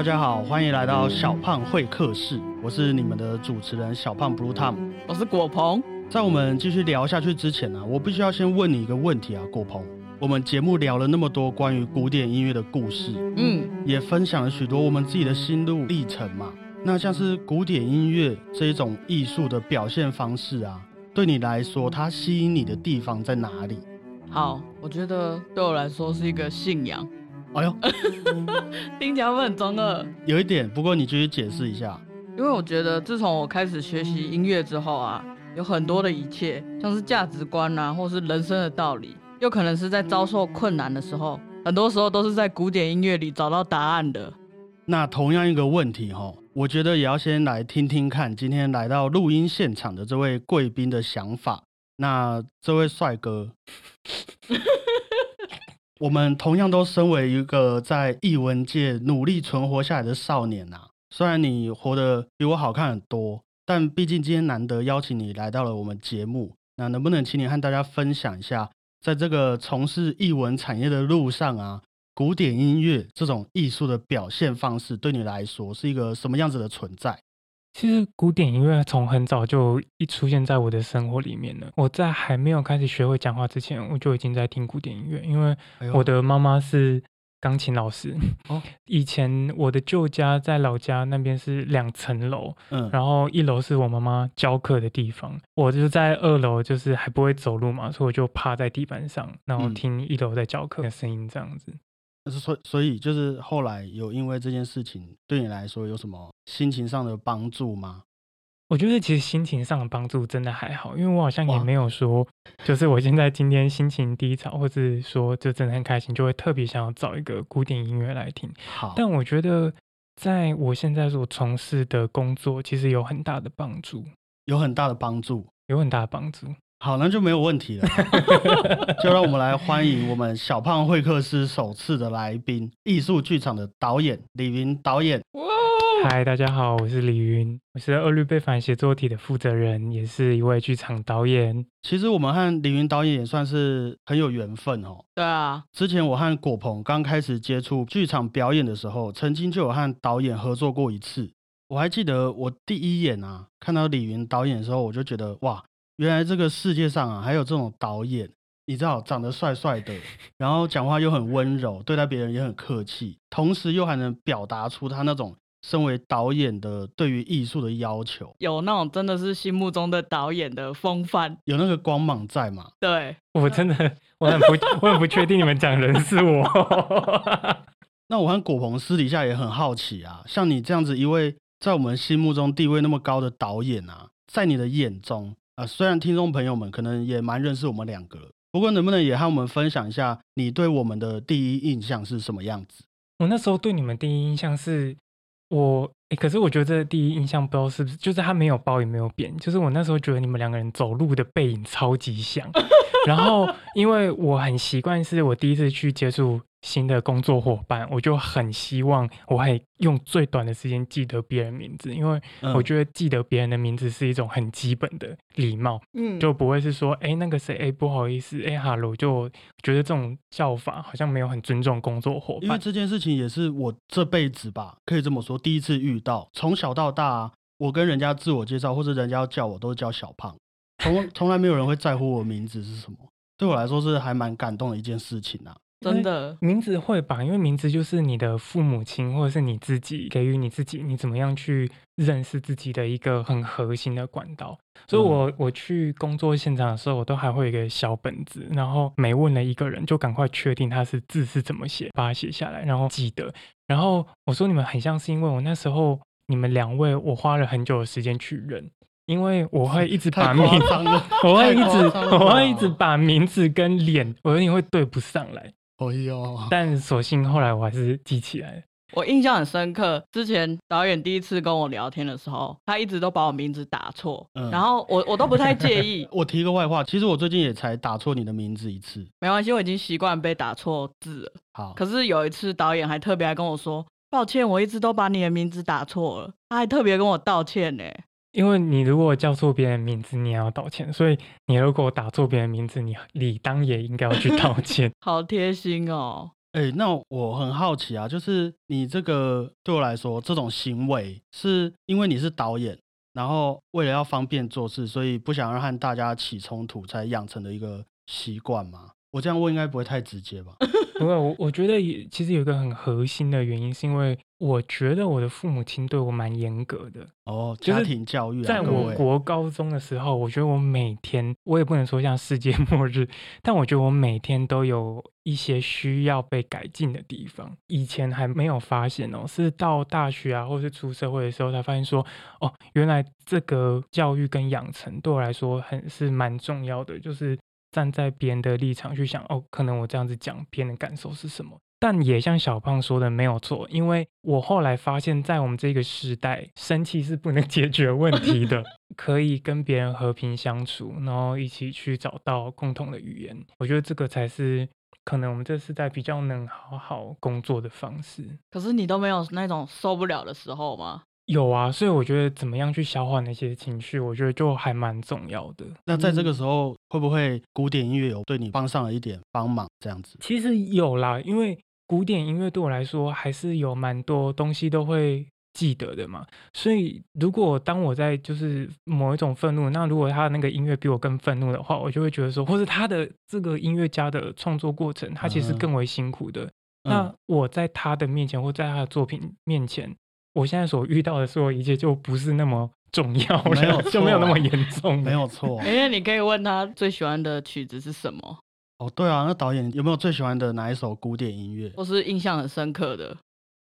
大家好，欢迎来到小胖会客室，我是你们的主持人小胖 Blue Tom。我是果鹏。在我们继续聊下去之前呢、我必须要先问你一个问题啊，果鹏。我们节目聊了那么多关于古典音乐的故事，嗯，也分享了许多我们自己的心路历程嘛。那像是古典音乐这一种艺术的表现方式啊，对你来说，它吸引你的地方在哪里？好，我觉得对我来说是一个信仰，哎呦，听起来会很中二。有一点，不过你继续解释一下。因为我觉得自从我开始学习音乐之后啊，有很多的一切，像是价值观啊，或是人生的道理，又可能是在遭受困难的时候，很多时候都是在古典音乐里找到答案的。那同样一个问题哈，我觉得也要先来听听看今天来到录音现场的这位贵宾的想法。那这位帅哥，我们同样都身为一个在艺文界努力存活下来的少年呐、虽然你活得比我好看很多，但毕竟今天难得邀请你来到了我们节目，那能不能请你和大家分享一下，在这个从事艺文产业的路上啊，古典音乐这种艺术的表现方式，对你来说是一个什么样子的存在？其实古典音乐从很早就一出现在我的生活里面了。我在还没有开始学会讲话之前，我就已经在听古典音乐，因为我的妈妈是钢琴老师。哦 以前我的旧家在老家那边是两层楼，嗯，然后一楼是我妈妈教课的地方，我就在二楼，就是还不会走路嘛，所以我就趴在地板上，然后嗯听一楼在教课的声音这样子。所所以就是后来有因为这件事情对你来说有什么心情上的帮助吗？我觉得其实心情上的帮助真的还好，因为我好像也没有说，就是我现在今天心情低潮，或是说就真的很开心，就会特别想要找一个古典音乐来听。好，但我觉得在我现在所从事的工作，其实有很大的帮助，有很大的帮助。有很大的帮助。好，那就没有问题了。就让我们来欢迎我们小胖会客室首次的来宾，艺术剧场的导演李云导演。哇，嗨，大家好，我是李云，我是二律背反写作体的负责人，也是一位剧场导演。其实我们和李云导演也算是很有缘分哦。对啊，之前我和果鹏刚开始接触剧场表演的时候，曾经就有和导演合作过一次。我还记得我第一眼啊看到李云导演的时候，我就觉得哇，原来这个世界上啊还有这种导演，你知道长得帅帅的，然后讲话又很温柔，对待别人也很客气，同时又还能表达出他那种身为导演的对于艺术的要求，有那种真的是心目中的导演的风范。有那个光芒在嘛。对，我真的，我很不，我很不确定你们讲的人是我。那我和果鹏私底下也很好奇啊，像你这样子一位在我们心目中地位那么高的导演啊，在你的眼中啊、虽然听众朋友们可能也蛮认识我们两个，不过能不能也和我们分享一下你对我们的第一印象是什么样子？我那时候对你们第一印象是我、诶可是我觉得这第一印象不知道是不是，就是他没有包也没有贬，就是我那时候觉得你们两个人走路的背影超级像。然后因为我很习惯，是我第一次去接触新的工作伙伴，我就很希望我还用最短的时间记得别人名字，因为嗯我觉得记得别人的名字是一种很基本的礼貌。嗯，就不会是说，哎，那个谁，哎，不好意思，哎，哈喽，就觉得这种叫法好像没有很尊重工作伙伴。因为这件事情也是我这辈子吧，可以这么说，第一次遇到。从小到大啊、我跟人家自我介绍或者人家要叫我，都是叫小胖，从从来没有人会在乎我名字是什么。对我来说是还蛮感动的一件事情啊。真的，名字会吧，因为名字就是你的父母亲或者是你自己给予你自己，你怎么样去认识自己的一个很核心的管道。所以我，我去工作现场的时候，我都还会有一个小本子，然后每问了一个人，就赶快确定他是字是怎么写，把它写下来，然后记得。然后我说你们很像是因为我那时候你们两位，我花了很久的时间去认，因为我会一直把名 我会一直我会一直把名字跟脸，我有点会对不上来。哎呦，但所幸后来我还是记起来了。我印象很深刻。之前导演第一次跟我聊天的时候，他一直都把我名字打错，嗯。然后我我都不太介意 我提个外话，其实我最近也才打错你的名字一次。没关系，我已经习惯被打错字了。好，可是有一次导演还特别来跟我说，抱歉，我一直都把你的名字打错了。他还特别跟我道歉呢。因为你如果叫错别人名字，你也要道歉，所以你如果打错别人名字，你理当也应该要去 道歉。好贴心哦。哎，那我很好奇啊，就是你这个对我来说，这种行为是因为你是导演，然后为了要方便做事，所以不想让和大家起冲突，才养成的一个习惯吗？我这样问应该不会太直接吧？不会，我我觉得也其实有一个很核心的原因，是因为我觉得我的父母亲对我蛮严格的。哦，就是家庭教育啊，在我国高中的时候，我觉得我每天，我也不能说像世界 末日，但我觉得我每天都有一些需要被改进的地方。以前还没有发现哦，是到大学啊，或是出社会的时候才发现说，哦，原来这个教育跟养成对我来说很是蛮重要的，就是站在别人的立场去想，哦，可能我这样子讲，别人的感受是什么。但也像小胖说的没有错，因为我后来发现，在我们这个时代，生气是不能 解决问题的，可以跟别人和平相处，然后一起去找到共同的语言。我觉得这个才是可能我们这世代比较能好好工作的方式。可是你都没有那种受不了的时候吗？有啊，所以我觉得怎么样去消化那些情绪，我觉得就还蛮重要的。那在这个嗯时候，会不会古典音乐有对你帮上了一点帮忙？这样子，其实有啦，因为古典音乐对我来说还是有蛮多东西都会记得的嘛。所以如果当我在就是某一种愤怒，那如果他的那个音乐比我更愤怒的话，我就会觉得说，或是他的这个音乐家的创作过程，他其实嗯更为辛苦的。那嗯，我在他的面前，或在他的作品面前，我现在所遇到的所有一切就不是那么重要没有了，就没有那么严重。没有错。因为你可以问他最喜欢的曲子是什么，哦，对啊，那导演有没有最喜欢的哪一首古典音乐？或是印象很深刻的。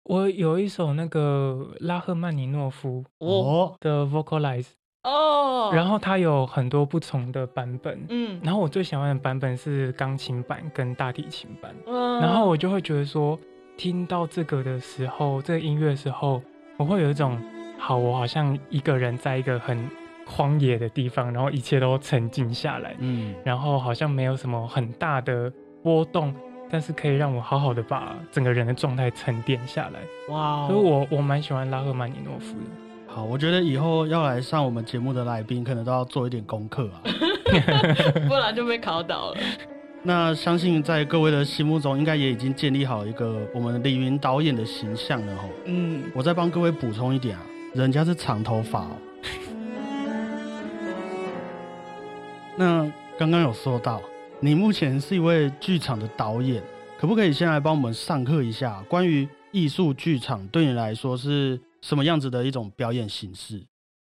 我有一首那个拉赫曼尼诺夫哦。哦，的 Vocalize，哦，然后它有很多不同的版本，嗯，然后我最喜欢的版本是钢琴版跟大提琴版，嗯。然后我就会觉得说，听到这个的时候，这个音乐的时候，我会有一种，好，我好像一个人在一个很荒野的地方，然后一切都沉静下来，嗯，然后好像没有什么很大的波动，但是可以让我好好的把整个人的状态沉淀下来，哇哦，所以我我蛮喜欢拉赫曼尼诺夫的。好，我觉得以后要来上我们节目的来宾，可能都要做一点功课啊。不然就被考倒了。那相信在各位的心目中，应该也已经建立好一个我们李云导演的形象了吼。嗯，我再帮各位补充一点啊，人家是长头发哦。那刚刚有说到，你目前是一位剧场的导演，可不可以先来帮我们上课一下，关于艺术剧场对你来说是什么样子的一种表演形式？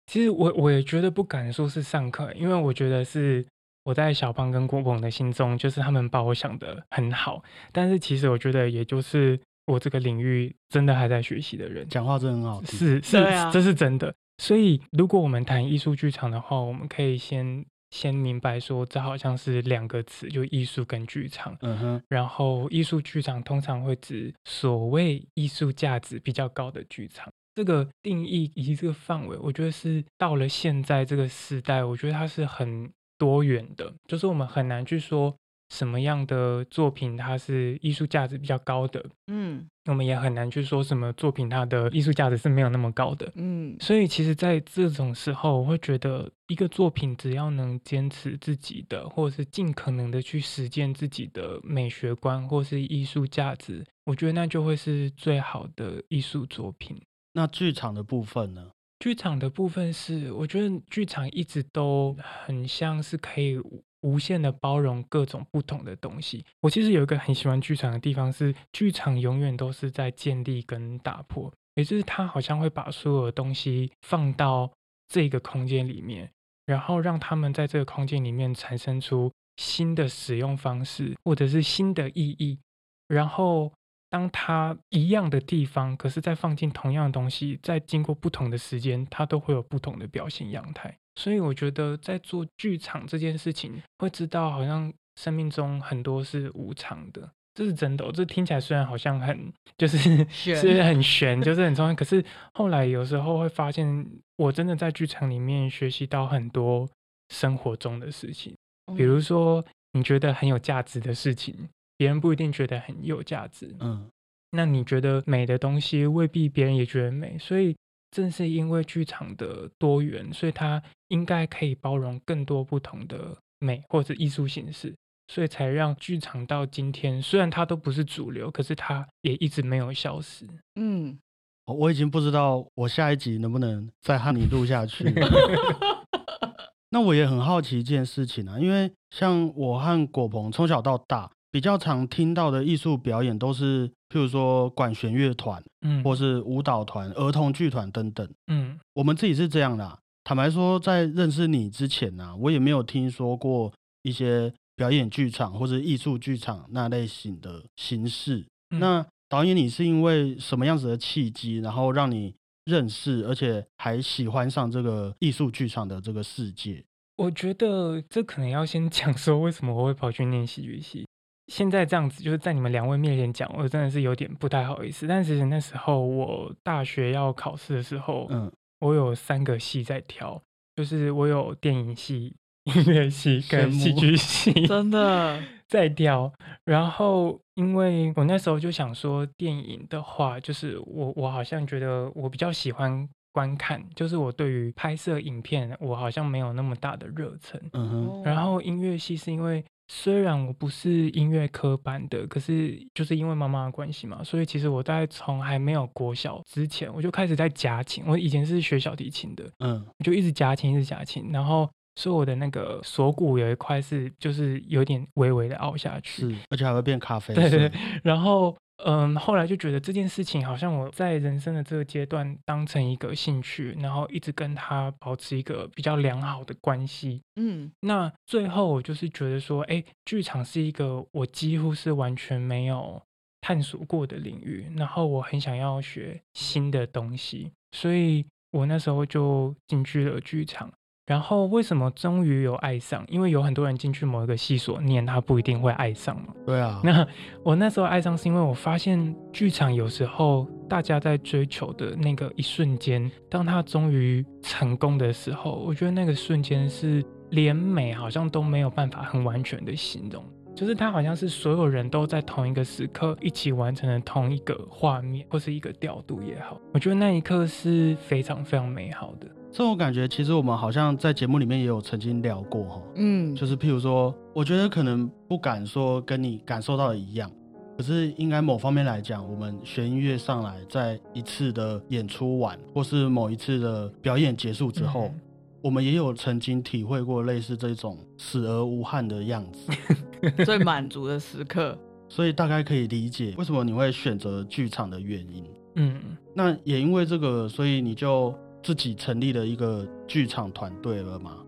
其实我我也觉得不敢说是上课，因为我觉得是我在小胖跟郭鹏的心中，就是他们把我想的很好，但是其实我觉得也就是我这个领域真的还在学习的人，讲话真的很好听。是是、啊这是真的。所以如果我们谈艺术剧场的话，我们可以先先明白说，这好像是两个词，就艺术跟剧场。嗯哼，然后艺术剧场通常会指所谓艺术价值比较高的剧场。这个定义以及这个范围，我觉得是到了现在这个时代，我觉得它是很多元的，就是我们很难去说什么样的作品它是艺术价值比较高的，嗯我们也很难去说什么作品它的艺术价值是没有那么高的。嗯所以其实，在这种时候，我会觉得一个作品只要能坚持自己的，或者是尽可能的去实践自己的美学观或是艺术价值，我觉得那就会是最好的艺术作品。那剧场的部分呢？剧场的部分是，我觉得剧场一直都很像是可以无限的包容各种不同的东西。我其实有一个很喜欢剧场的地方是，剧场永远都是在建立跟打破，也就是它好像会把所有的东西放到这个空间里面，然后让他们在这个空间里面产生出新的使用方式，或者是新的意义，然后。当它一样的地方，可是再放进同样的东西，再经过不同的时间，它都会有不同的表现样态。所以我觉得在做剧场这件事情，会知道好像生命中很多是无常的，这是真的哦、这听起来虽然好像很就是 是很玄，就是很重要，可是 后来有时候会发现，我真的在剧场里面学习到很多生活中的事情。比如说，你觉得很有价值的事情，别人不一定觉得很有价值。嗯，那你觉得美的东西，未必别人也觉得美。所以，正是因为剧场的多元，所以它应该可以包容更多不同的美或者艺术形式。所以才让剧场到今天，虽然它都不是主流，可是它也一直没有消失。嗯，哦我已经不知道我下一集能不能再和你录下去。那我也很好奇一件事情啊，因为像我和果鹏从小到大比较常听到的艺术表演都是，譬如说管弦乐团，嗯，或是舞蹈团、儿童剧团等等。嗯我们自己是这样的啊、坦白说，在认识你之前呢、我也没有听说过一些表演剧场或者艺术剧场那类型的形式。嗯那导演，你是因为什么样子的契机，然后让你认识，而且还喜欢上这个艺术剧场的这个世界？我觉得这可能要先讲说为什么我会跑去念戏剧系。现在这样子，就是在你们两位面前讲，我真的是有点不太好意思。但其实那时候我大学要考试的时候，嗯，我有三个系在挑，就是我有电影系、音乐系跟戏剧系真的，在挑。然后因为我那时候就想说，电影的话，就是我我好像觉得我比较喜欢观看，就是我对于拍摄影片，我好像没有那么大的热忱。嗯哼，然后音乐系是因为虽然我不是音乐科班的，可是就是因为妈妈的关系嘛，所以其实我大概从还没有国小之前，我就开始在夹琴。我以前是学小提琴的，嗯，我就一直夹琴，一直夹琴，然后所以我的那个锁骨有一块是就是有点微微的凹下去，是，而且还会变咖啡色。对对对，然后嗯，后来就觉得这件事情好像我在人生的这个阶段当成一个兴趣，然后一直跟他保持一个比较良好的关系。嗯那最后我就是觉得说，哎，剧场是一个我几乎是完全没有探索过的领域，然后我很想要学新的东西，所以我那时候就进去了剧场。然后为什么终于有爱上？因为有很多人进去某一个系所念，他不一定会爱上嘛。对啊，那我那时候爱上是因为我发现剧场有时候大家在追求的那个一瞬间，当他终于成功的时候，我觉得那个瞬间是连美好像都没有办法很完全的形容，就是他好像是所有人都在同一个时刻一起完成了同一个画面或是一个调度也好，我觉得那一刻是非常非常美好的。这种感觉其实我们好像在节目里面也有曾经聊过哈。嗯，就是譬如说，我觉得可能不敢说跟你感受到的一样，可是应该某方面来讲，我们学音乐上来，在一次的演出完，或是某一次的表演结束之后，嗯我们也有曾经体会过类似这种死而无憾的样子，最满足的时刻。所以大概可以理解为什么你会选择剧场的原因。嗯，那也因为这个，所以你就自己成立了一个剧场团队了吗？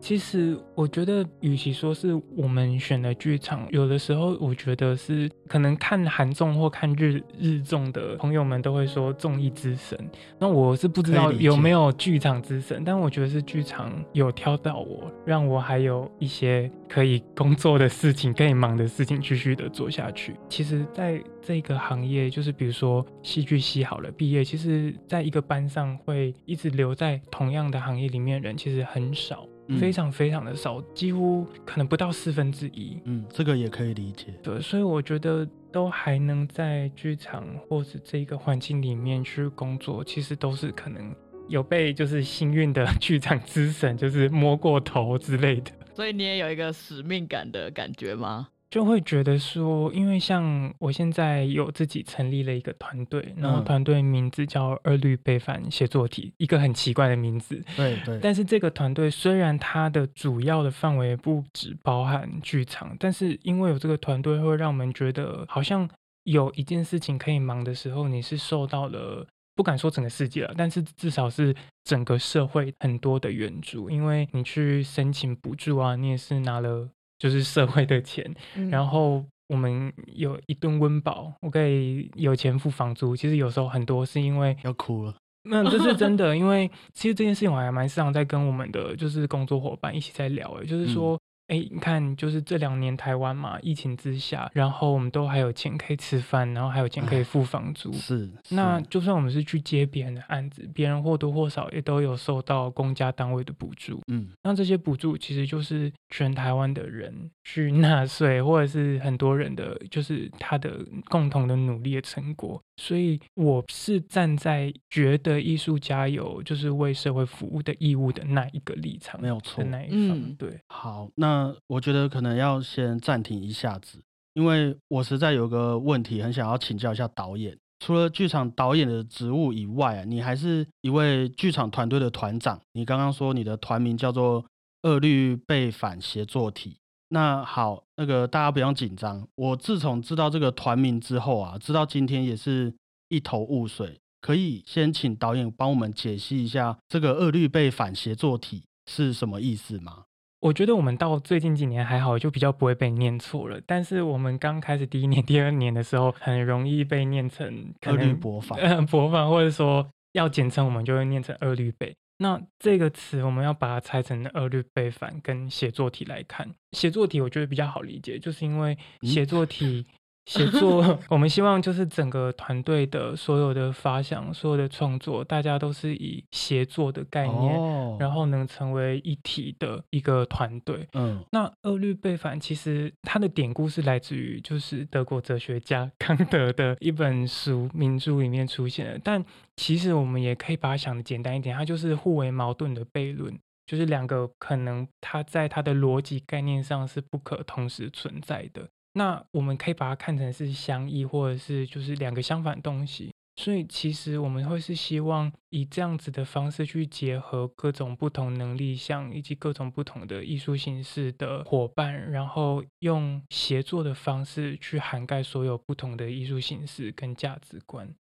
其实我觉得，与其说是我们选的剧场，有的时候我觉得是可能看韩综或看日日综的朋友们都会说综艺之神。那我是不知道有没有剧场之神，但我觉得是剧场有挑到我，让我还有一些可以工作的事情、可以忙的事情，继续的做下去。其实，在这个行业，就是比如说戏剧系好了，毕业，其实在一个班上会一直留在同样的行业里面的人，其实很少。嗯非常非常的少，几乎可能不到四分之一。嗯，这个也可以理解。对，所以我觉得都还能在剧场或者这个环境里面去工作，其实都是可能有被就是幸运的剧场之神就是摸过头之类的。所以你也有一个使命感的感觉吗？就会觉得说，因为像我现在有自己成立了一个团队，然后嗯。团队名字叫二律背反写作体，一个很奇怪的名字。对对，但是这个团队虽然它的主要的范围不只包含剧场，但是因为有这个团队，会让我们觉得好像有一件事情可以忙的时候，你是受到了不敢说整个世界了，但是至少是整个社会很多的援助，因为你去申请补助啊，你也是拿了就是社会的钱，嗯然后我们有一顿温饱，我可以有钱付房租。其实有时候很多是因为要哭了。那这是真的，因为其实这件事情我还蛮时常在跟我们的就是工作伙伴一起在聊，诶，就是说，哎、你看，就是这两年台湾嘛，疫情之下，然后我们都还有钱可以吃饭，然后还有钱可以付房租。是，是那就算我们是去接别人的案子，别人或多或少也都有受到公家单位的补助。嗯那这些补助其实就是全台湾的人去纳税，或者是很多人的，就是他的共同的努力的成果。所以我是站在觉得艺术家有就是为社会服务的义务的那一个立场，没有错的那一方。嗯对，好，那我觉得可能要先暂停一下子，因为我实在有个问题很想要请教一下导演。除了剧场导演的职务以外啊，你还是一位剧场团队的团长。你刚刚说你的团名叫做“二律背反协作体”。那好，那个大家不用紧张。我自从知道这个团名之后啊，直到今天也是一头雾水。可以先请导演帮我们解析一下这个“二律背反协作体”是什么意思吗？我觉得我们到最近几年还好，就比较不会被念错了。但是我们刚开始第一年、第二年的时候，很容易被念成二律博反，嗯，博反，或者说要简称，我们就会念成二律背。那这个词我们要把它拆成二律背反跟写作题来看。写作题我觉得比较好理解，就是因为写作体。写作，我们希望就是整个团队的所有的发想、所有的创作，大家都是以协作的概念，然后能成为一体的一个团队。嗯，那二律背反其实它的典故是来自于就是德国哲学家康德的一本书名著里面出现的，但其实我们也可以把它想的简单一点，它就是互为矛盾的悖论，就是两个可能它在它的逻辑概念上是不可同时存在的。那我们可以把它看成是相异，或者是就是两个相反东西。所以其实我们会是希望以这样子的方式去结合各种不同能力项以及各种不同的艺术形式的伙伴，然后用协作的方式去涵盖所有不同的艺术形式跟价值观。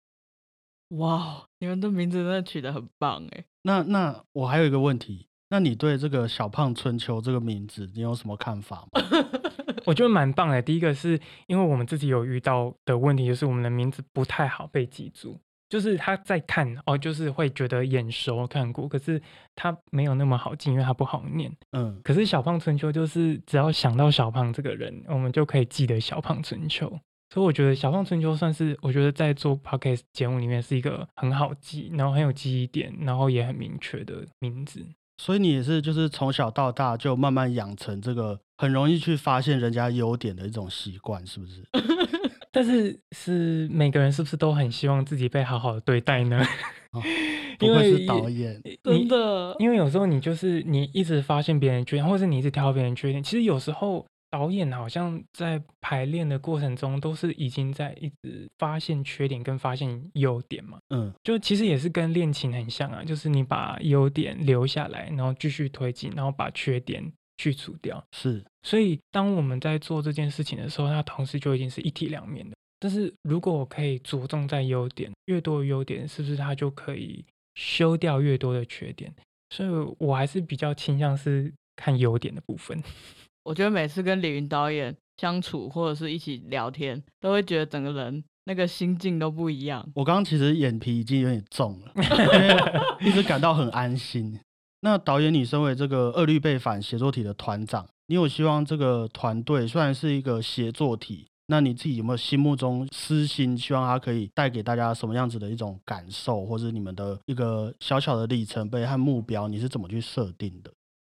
哇，你们的名字真的取得很棒哎！那那我还有一个问题。那你对这个“小胖春秋”这个名字，你有什么看法吗？我觉得蛮棒的。第一个是因为我们自己有遇到的问题，就是我们的名字不太好被记住，就是他在看哦，就是会觉得眼熟看过，可是他没有那么好记，因为他不好念。嗯，可是“小胖春秋”就是只要想到小胖这个人，我们就可以记得“小胖春秋”。所以我觉得“小胖春秋”算是我觉得在做 podcast 节目里面是一个很好记，然后很有记忆点，然后也很明确的名字。所以你也是，就是从小到大就慢慢养成这个很容易去发现人家优点的一种习惯，是不是？但是是每个人是不是都很希望自己被好好的对待呢？因为是导演，真的，因为有时候你就是你一直发现别人缺点，或者是你一直挑别人缺点，其实有时候。导演好像在排练的过程中，都是已经在一直发现缺点跟发现优点嘛。嗯，就其实也是跟练琴很像啊，就是你把优点留下来，然后继续推进，然后把缺点去除掉。是，所以当我们在做这件事情的时候，它同时就已经是一体两面的。但是如果我可以着重在优点，越多的优点，是不是它就可以修掉越多的缺点？所以我还是比较倾向是看优点的部分。我觉得每次跟李云导演相处或者是一起聊天，都会觉得整个人那个心境都不一样。我刚刚其实眼皮已经有点重了，因为一直感到很安心。那导演，你身为这个二律背反协作体的团长，你有希望这个团队虽然是一个协作体，那你自己有没有心目中私心，希望它可以带给大家什么样子的一种感受，或者你们的一个小小的里程碑和目标，你是怎么去设定的？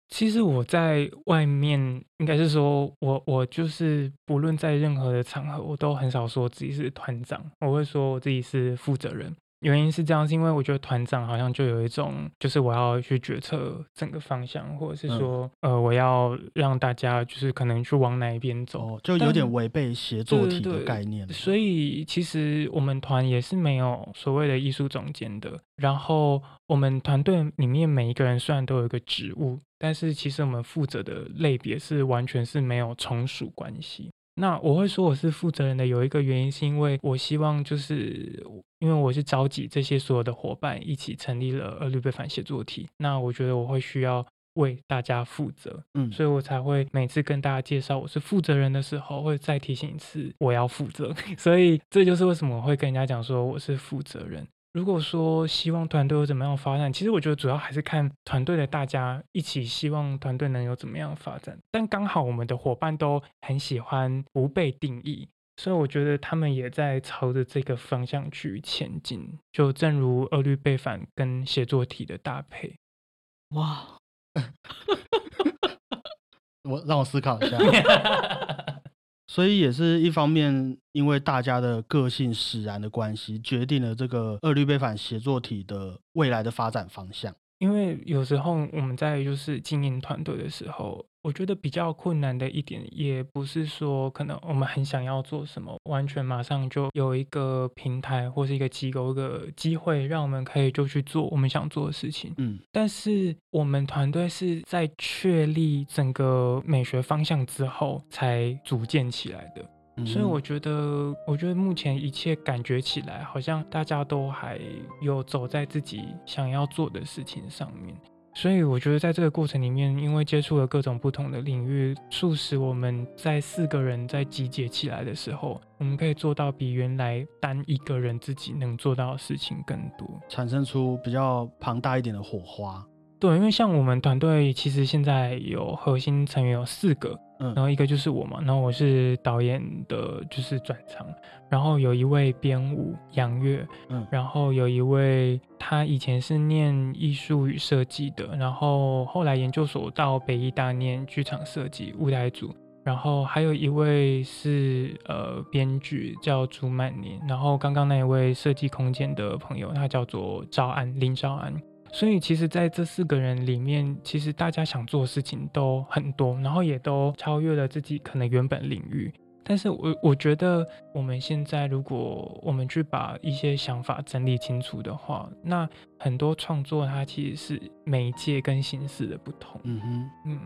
其实我在外面，应该是说，我我就是不论在任何的场合，我都很少说自己是团长，我会说我自己是负责人。原因是这样，是因为我觉得团长好像就有一种，就是我要去决策整个方向，或者是说，呃，我要让大家就是可能去往哪一边走，就有点违背协作体的概念。所以其实我们团也是没有所谓的艺术总监的。然后我们团队里面每一个人虽然都有一个职务，但是其实我们负责的类别是完全是没有从属关系。那我会说我是负责人的，有一个原因是因为我希望就是因为我是召集这些所有的伙伴一起成立了二律背反写作体，那我觉得我会需要为大家负责，嗯，所以我才会每次跟大家介绍我是负责人的时候，会再提醒一次我要负责，所以这就是为什么我会跟人家讲说我是负责人。如果说希望团队有怎么样发展，其实我觉得主要还是看团队的大家一起希望团队能有怎么样发展。但刚好我们的伙伴都很喜欢不被定义，所以我觉得他们也在朝着这个方向去前进。就正如二律背反跟写作体的搭配，哇，我让我思考一下。所以也是一方面，因为大家的个性使然的关系，决定了这个二律背反协作体的未来的发展方向。因为有时候我们在就是经营团队的时候，我觉得比较困难的一点，也不是说可能我们很想要做什么，完全马上就有一个平台或是一个机构一个机会，让我们可以就去做我们想做的事情。嗯，但是我们团队是在确立整个美学方向之后才组建起来的。所以我觉得，我觉得目前一切感觉起来，好像大家都还有走在自己想要做的事情上面。所以我觉得，在这个过程里面，因为接触了各种不同的领域，促使我们在四个人在集结起来的时候，我们可以做到比原来单一个人自己能做到的事情更多，产生出比较庞大一点的火花。对，因为像我们团队其实现在有核心成员有四个。嗯，然后一个就是我嘛，然后我是导演的，就是转场，然后有一位编舞杨月，嗯，然后有一位他以前是念艺术与设计的，然后后来研究所到北艺大念剧场设计舞台组，然后还有一位是呃编剧叫朱曼宁，然后刚刚那一位设计空间的朋友，他叫做赵安林赵安。所以其实，在这四个人里面，其实大家想做的事情都很多，然后也都超越了自己可能原本领域。但是我我觉得，我们现在如果我们去把一些想法整理清楚的话，那很多创作它其实是媒介跟形式的不同。嗯哼，嗯，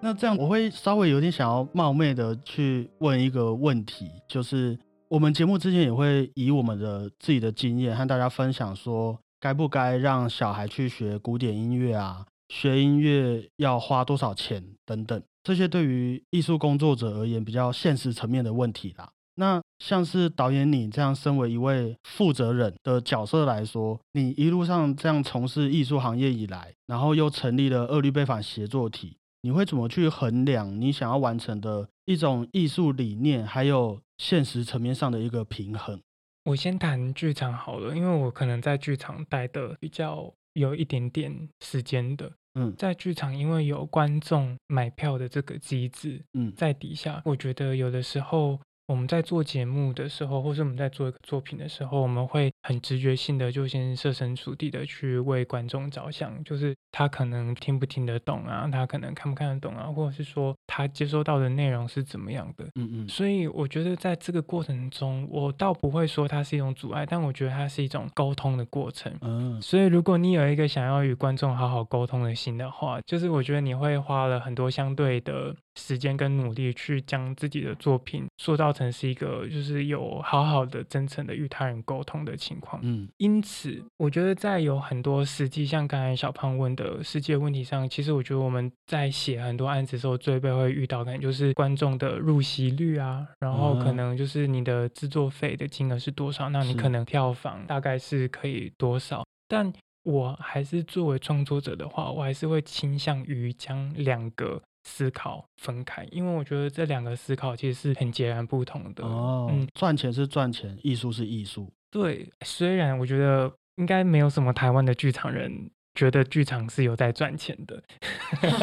那这样我会稍微有点想要冒昧的去问一个问题，就是我们节目之前也会以我们的自己的经验和大家分享说。该不该让小孩去学古典音乐啊？学音乐要花多少钱等等，这些对于艺术工作者而言比较现实层面的问题啦。那像是导演你这样身为一位负责人的角色来说，你一路上这样从事艺术行业以来，然后又成立了二律背反协作体，你会怎么去衡量你想要完成的一种艺术理念，还有现实层面上的一个平衡？我先谈剧场好了，因为我可能在剧场待的比较有一点点时间的。嗯，在剧场因为有观众买票的这个机制，嗯，在底下，我觉得有的时候。我们在做节目的时候，或是我们在做一个作品的时候，我们会很直觉性的就先设身处地的去为观众着想，就是他可能听不听得懂啊，他可能看不看得懂啊，或者是说他接收到的内容是怎么样的。嗯嗯。所以我觉得在这个过程中，我倒不会说它是一种阻碍，但我觉得它是一种沟通的过程。嗯。所以如果你有一个想要与观众好好沟通的心的话，就是我觉得你会花了很多相对的。时间跟努力去将自己的作品塑造成是一个就是有好好的真诚的与他人沟通的情况。嗯，因此我觉得在有很多实际像刚才小胖问的世界问题上，其实我觉得我们在写很多案子的时候，最被会遇到可能就是观众的入席率啊，然后可能就是你的制作费的金额是多少，那你可能票房大概是可以多少。但我还是作为创作者的话，我还是会倾向于将两个。思考分开，因为我觉得这两个思考其实是很截然不同的。哦，嗯，赚钱是赚钱，艺术是艺术。对，虽然我觉得应该没有什么台湾的剧场人。觉得剧场是有在赚钱的，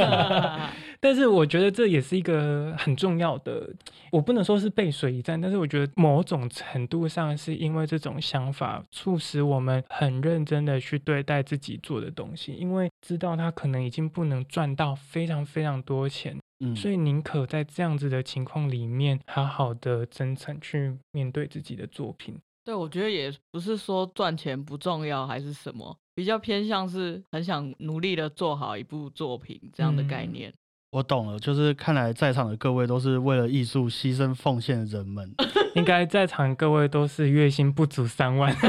但是我觉得这也是一个很重要的，我不能说是背水一战，但是我觉得某种程度上是因为这种想法促使我们很认真的去对待自己做的东西，因为知道他可能已经不能赚到非常非常多钱，嗯，所以宁可在这样子的情况里面好好的真诚去面对自己的作品。对，我觉得也不是说赚钱不重要还是什么。比较偏向是很想努力的做好一部作品这样的概念。我懂了，就是看来在场的各位都是为了艺术牺牲奉献的人们。应该在场各位都是月薪不足三万。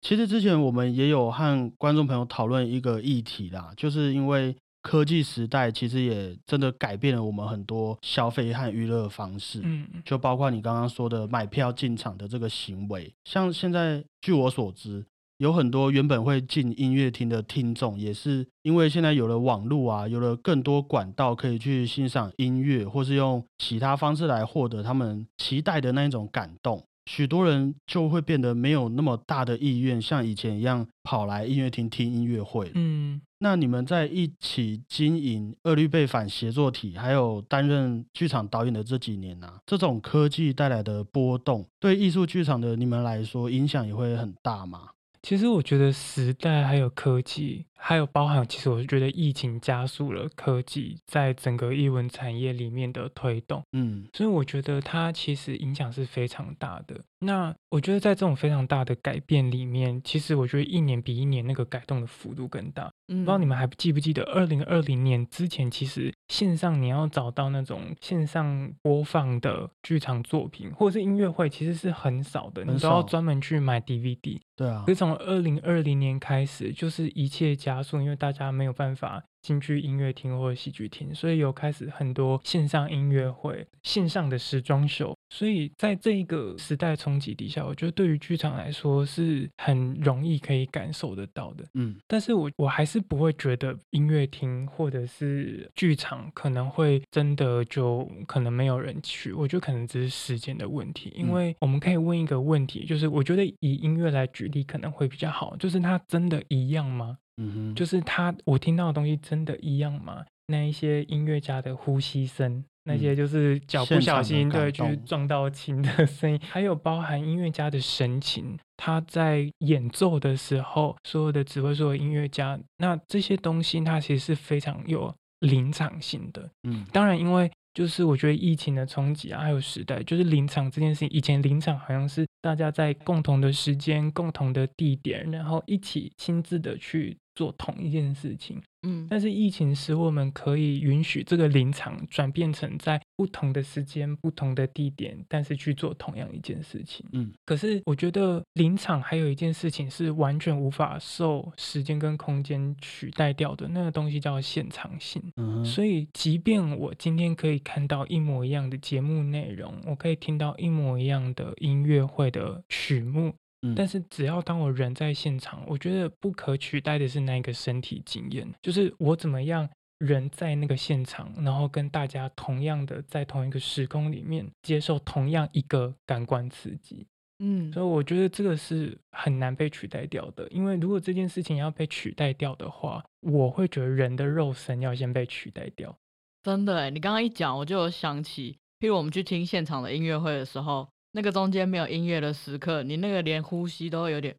其实之前我们也有和观众朋友讨论一个议题啦，就是因为科技时代其实也真的改变了我们很多消费和娱乐方式。嗯，就包括你刚刚说的买票进场的这个行为，像现在据我所知。有很多原本会进音乐厅的听众，也是因为现在有了网络啊，有了更多管道可以去欣赏音乐，或是用其他方式来获得他们期待的那一种感动。许多人就会变得没有那么大的意愿，像以前一样跑来音乐厅听音乐会。嗯，那你们在一起经营二律背反协作体，还有担任剧场导演的这几年啊，这种科技带来的波动，对艺术剧场的你们来说，影响也会很大吗？其实我觉得时代还有科技还有包含，其实我是觉得疫情加速了科技在整个艺文产业里面的推动，嗯所以我觉得它其实影响是非常大的。那我觉得在这种非常大的改变里面，其实我觉得一年比一年那个改动的幅度更大。嗯，不知道你们还记不记得，二零二零年之前，其实线上你要找到那种线上播放的剧场作品或者是音乐会，其实是很少的，你都要专门去买 DVD。对啊可是从二零二零年开始，就是一切加速，因为大家没有办法进去音乐厅或者戏剧厅，所以有开始很多线上音乐会、线上的时装秀。所以在这一个时代冲击底下，我觉得对于剧场来说是很容易可以感受得到的。嗯但是我我还是不会觉得音乐厅或者是剧场可能会真的就可能没有人去，我觉得可能只是时间的问题。因嗯为我们可以问一个问题，就是我觉得以音乐来举例可能会比较好，就是它真的一样吗？嗯哼，就是他我听到的东西真的一样吗？那一些音乐家的呼吸声，那些嗯就是脚不小心对去动撞到琴的声音，还有包含音乐家的神情，他在演奏的时候，所有的指挥，所有音乐家，那这些东西它其实是非常有临场性的。嗯当然，因为就是我觉得疫情的冲击啊，还有时代，就是临场这件事情，以前临场好像是大家在共同的时间、共同的地点，然后一起亲自的去做同一件事情。嗯但是疫情使我们可以允许这个临场转变成在不同的时间、不同的地点，但是去做同样一件事情。嗯可是我觉得临场还有一件事情是完全无法受时间跟空间取代掉的，那个东西叫现场性。嗯，所以，即便我今天可以看到一模一样的节目内容，我可以听到一模一样的音乐会的曲目，嗯但是只要当我人在现场，我觉得不可取代的是那个身体经验，就是我怎么样人在那个现场，然后跟大家同样的在同一个时空里面接受同样一个感官刺激。嗯所以我觉得这个是很难被取代掉的，因为如果这件事情要被取代掉的话，我会觉得人的肉身要先被取代掉。真的哎，你刚刚一讲，我就有想起，譬如我们去听现场的音乐会的时候，那个中间没有音乐的时刻，你那个连呼吸都会有点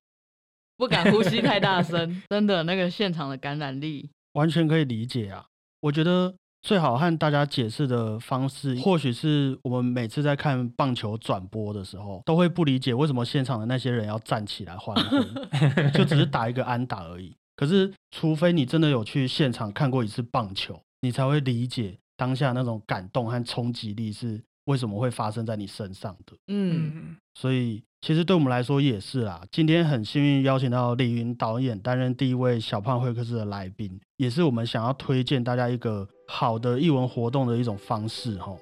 不敢呼吸太大声，真的那个现场的感染力，完全可以理解啊。我觉得最好和大家解释的方式，或许是我们每次在看棒球转播的时候，都会不理解为什么现场的那些人要站起来欢呼，就只是打一个安打而已。可是，除非你真的有去现场看过一次棒球，你才会理解当下那种感动和冲击力是为什么会发生在你身上的。嗯嗯，所以其实对我们来说也是啦。今天很幸运邀请到李云导演担任第一位小胖会客室的来宾，也是我们想要推荐大家一个好的艺文活动的一种方式哈。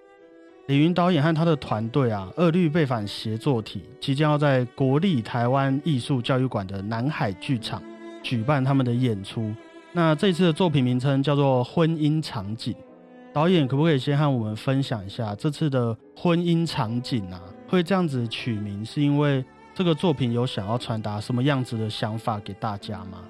李云导演和他的团队啊，二律背反协作体即将要在国立台湾艺术教育馆的南海剧场举办他们的演出。那这次的作品名称叫做《婚姻场景》。导演可不可以先和我们分享一下这次的婚姻场景啊？会这样子取名，是因为这个作品有想要传达什么样子的想法给大家吗？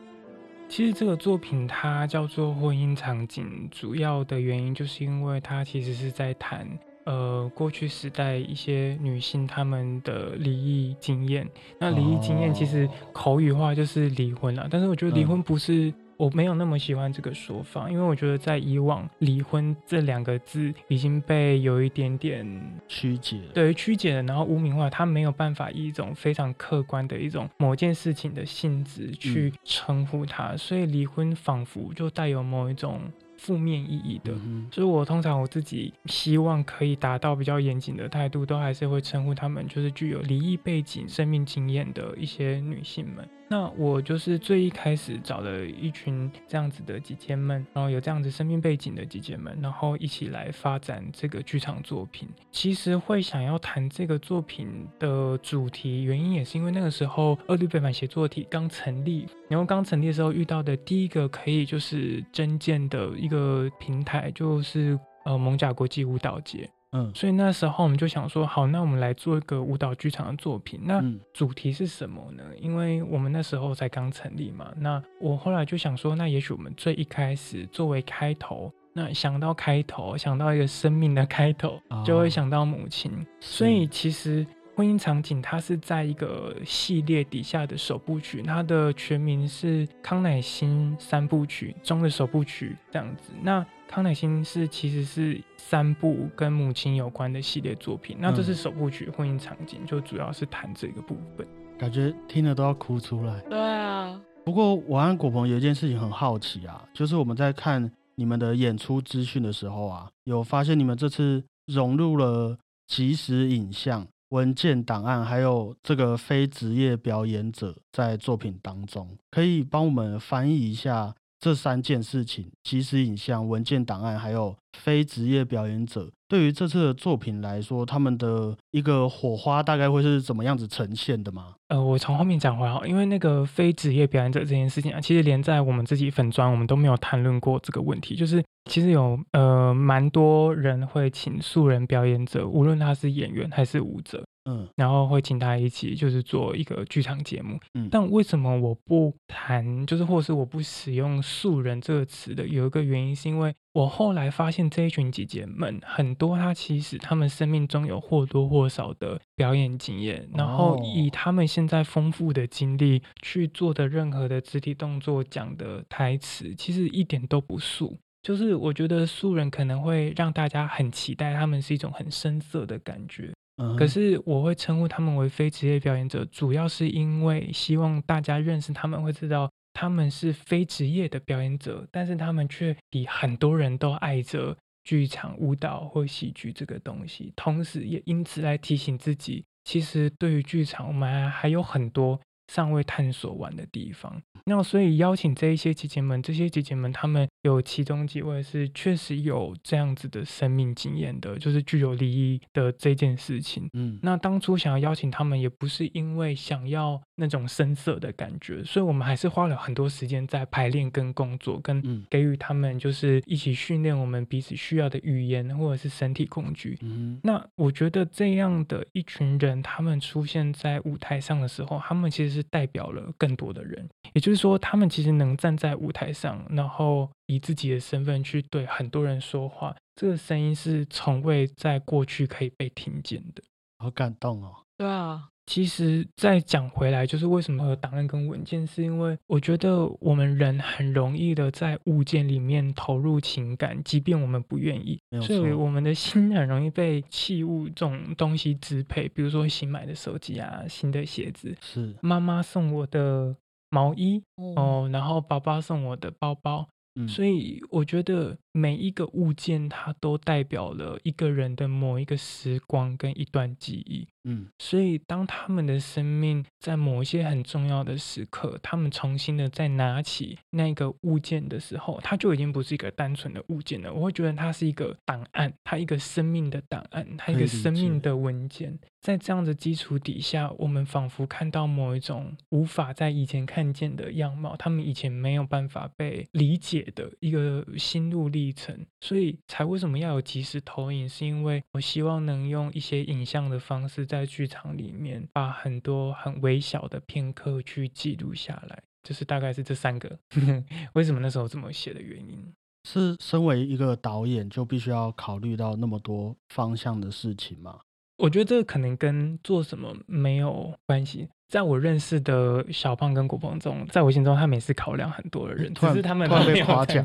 其实这个作品它叫做婚姻场景，主要的原因就是因为它其实是在谈。呃，过去时代一些女性她们的离异经验，那离异经验其实哦口语化就是离婚了，但是我觉得离嗯婚不是，我没有那么喜欢这个说法，因为我觉得在以往离婚这两个字已经被有一点点曲解，对曲解了，然后污名化，他没有办法以一种非常客观的一种某件事情的性质去称呼它，所以离婚仿佛就带有某一种负面意义的。嗯所以我通常我自己希望可以达到比较严谨的态度，都还是会称呼他们就是具有离异背景、生命经验的一些女性们。那我就是最一开始找了一群这样子的姐姐们，然后有这样子生命背景的姐姐们，然后一起来发展这个剧场作品。其实会想要谈这个作品的主题，原因也是因为那个时候二律背反协作体刚成立，然后刚成立的时候遇到的第一个可以就是真见的一个平台，就是呃蒙甲国际舞蹈节。嗯所以那时候我们就想说，好，那我们来做一个舞蹈剧场的作品。那嗯主题是什么呢？因为我们那时候才刚成立嘛。那我后来就想说，那也许我们最一开始作为开头，那想到开头，想到一个生命的开头，就会哦想到母亲。所以其实。婚姻场景它是在一个系列底下的首部曲，它的全名是康乃馨三部曲中的首部曲这样子。那康乃馨是其实是三部跟母亲有关的系列作品，那这是首部曲婚姻场景，就主要是谈这个部分。感觉听了都要哭出来。对啊，不过我和果鹏有一件事情很好奇啊，就是我们在看你们的演出资讯的时候啊，有发现你们这次融入了即时影像、文件档案，还有这个非职业表演者在作品当中，可以帮我们翻译一下这三件事情：即时影像、文件档案，还有非职业表演者。对于这次的作品来说，他们的一个火花大概会是怎么样子呈现的吗？呃，我从后面讲回来，因为那个非职业表演者这件事情啊，其实连在我们自己粉专，我们都没有谈论过这个问题。就是其实有呃蛮多人会请素人表演者，无论他是演员还是舞者。嗯，然后会请他一起，就是做一个剧场节目。嗯，但为什么我不谈，就是或是我不使用“素人”这个词的？有一个原因，是因为我后来发现这一群姐姐们，很多她其实她们生命中有或多或少的表演经验，然后以她们现在丰富的经历去做的任何的肢体动作、讲的台词，其实一点都不素。就是我觉得素人可能会让大家很期待，他们是一种很深色的感觉。可是我会称呼他们为非职业表演者，主要是因为希望大家认识他们，会知道他们是非职业的表演者，但是他们却比很多人都爱着剧场、舞蹈或喜剧这个东西，同时也因此来提醒自己，其实对于剧场，我们还有很多。尚未探索完的地方，那所以邀请这一些姐姐们，这些姐姐们，她们有其中几位是确实有这样子的生命经验的，就是具有利益的这件事情。嗯，那当初想要邀请他们，也不是因为想要那种深色的感觉，所以我们还是花了很多时间在排练跟工作，跟给予他们就是一起训练我们彼此需要的语言或者是身体工具。嗯，那我觉得这样的一群人，他们出现在舞台上的时候，他们其实是。代表了更多的人，也就是说，他们其实能站在舞台上，然后以自己的身份去对很多人说话，这个声音是从未在过去可以被听见的。好感动哦！对啊。其实再讲回来，就是为什么有档案跟文件，是因为我觉得我们人很容易的在物件里面投入情感，即便我们不愿意，所以我们的心很容易被器物这种东西支配。比如说新买的手机啊，新的鞋子，是妈妈送我的毛衣哦，然后爸爸送我的包包。所以我觉得每一个物件，它都代表了一个人的某一个时光跟一段记忆。嗯，所以当他们的生命在某一些很重要的时刻，他们重新的再拿起那个物件的时候，它就已经不是一个单纯的物件了。我会觉得它是一个档案，它一个生命的档案，它一个生命的文件。在这样的基础底下，我们仿佛看到某一种无法在以前看见的样貌，他们以前没有办法被理解的一个心路历程。所以才为什么要有即时投影？是因为我希望能用一些影像的方式。在剧场里面，把很多很微小的片刻去记录下来，就是大概是这三个。为什么那时候这么写的原因？是身为一个导演，就必须要考虑到那么多方向的事情吗？我觉得这个可能跟做什么没有关系。在我认识的小胖跟古鹏中，在我心中，他们也是考量很多的人，只是他们被夸奖。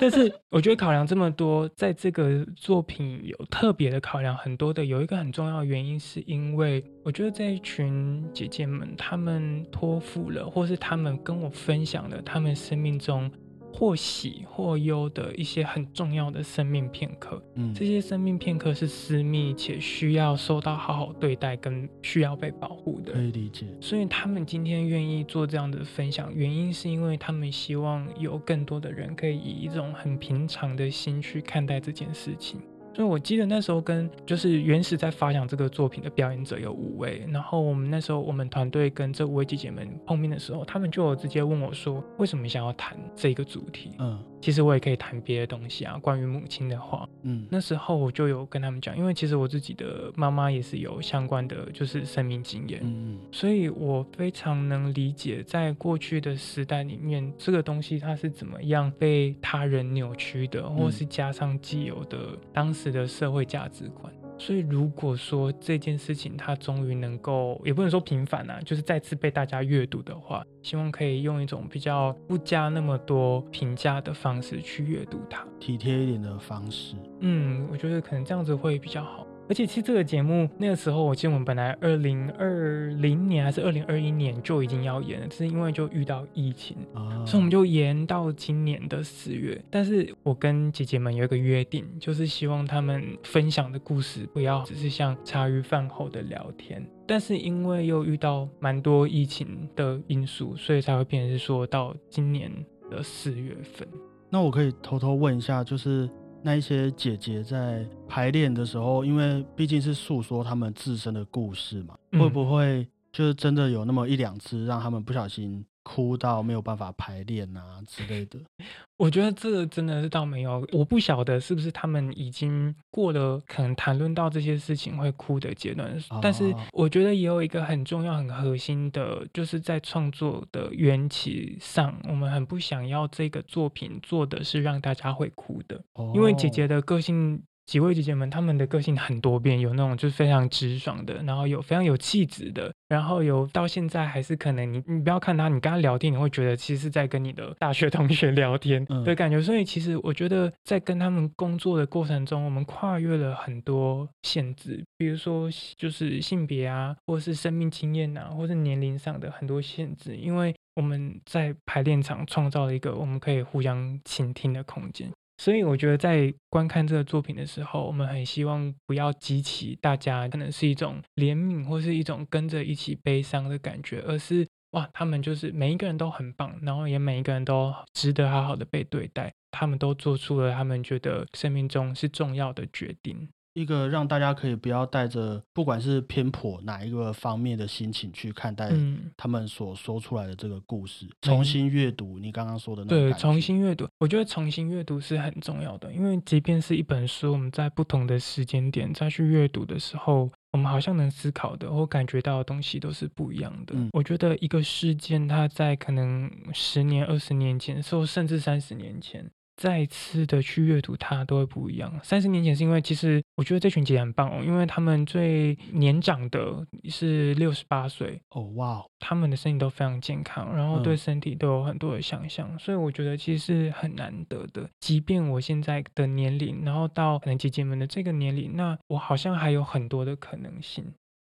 但是我觉得考量这么多，在这个作品有特别的考量很多的，有一个很重要的原因，是因为我觉得这一群姐姐们，她们托付了，或是她们跟我分享了她们生命中。或喜或忧的一些很重要的生命片刻，嗯，这些生命片刻是私密且需要受到好好对待跟需要被保护的，可以理解。所以他们今天愿意做这样的分享，原因是因为他们希望有更多的人可以以一种很平常的心去看待这件事情。所以我记得那时候跟就是原始在发想这个作品的表演者有五位，然后我们那时候我们团队跟这五位姐姐们碰面的时候，他们就有直接问我说，为什么想要谈这个主题？嗯。其实我也可以谈别的东西啊，关于母亲的话，嗯，那时候我就有跟他们讲，因为其实我自己的妈妈也是有相关的就是生命经验，嗯嗯，所以我非常能理解，在过去的时代里面，这个东西它是怎么样被他人扭曲的，或是加上既有的当时的社会价值观。所以如果说这件事情它终于能够，也不能说平反啊，就是再次被大家阅读的话，希望可以用一种比较不加那么多评价的方式去阅读它，体贴一点的方式。嗯，我觉得可能这样子会比较好。而且其实这个节目那个时候，我记得我们本来二零二零年还是二零二一年就已经要演了，只是因为就遇到疫情，所以我们就延到今年的四月。但是我跟姐姐们有一个约定，就是希望他们分享的故事不要只是像茶余饭后的聊天。但是因为又遇到蛮多疫情的因素，所以才会变成是说到今年的四月份。那我可以偷偷问一下，就是。那一些姐姐在排练的时候，因为毕竟是诉说他们自身的故事嘛，会不会就是真的有那么一两次让他们不小心？哭到没有办法排练啊之类的，我觉得这真的是倒没有，我不晓得是不是他们已经过了可能谈论到这些事情会哭的阶段，但是我觉得也有一个很重要、很核心的，就是在创作的缘起上，我们很不想要这个作品做的是让大家会哭的，因为姐姐的个性。几位姐姐们，她们的个性很多变，有那种就是非常直爽的，然后有非常有气质的，然后有到现在还是可能你你不要看她，你跟她聊天，你会觉得其实是在跟你的大学同学聊天的感觉。所以其实我觉得在跟他们工作的过程中，我们跨越了很多限制，比如说就是性别啊，或是生命经验啊，或是年龄上的很多限制，因为我们在排练场创造了一个我们可以互相倾听的空间。所以我觉得在观看这个作品的时候，我们很希望不要激起大家可能是一种怜悯或是一种跟着一起悲伤的感觉，而是哇，他们就是每一个人都很棒，然后也每一个人都值得好好的被对待，他们都做出了他们觉得生命中是重要的决定。一个让大家可以不要带着不管是偏颇哪一个方面的心情去看待他们所说出来的这个故事，重新阅读你刚刚说的那对，重新阅读，我觉得重新阅读是很重要的，因为即便是一本书，我们在不同的时间点再去阅读的时候，我们好像能思考的或感觉到的东西都是不一样的。我觉得一个事件，它在可能十年、二十年前，甚至三十年前。再次的去阅读它都会不一样。三十年前是因为其实我觉得这群姐很棒哦，因为他们最年长的是六十八岁哦，哇，他们的身体都非常健康，然后对身体都有很多的想象，所以我觉得其实是很难得的。即便我现在的年龄，然后到可能姐姐们的这个年龄，那我好像还有很多的可能性。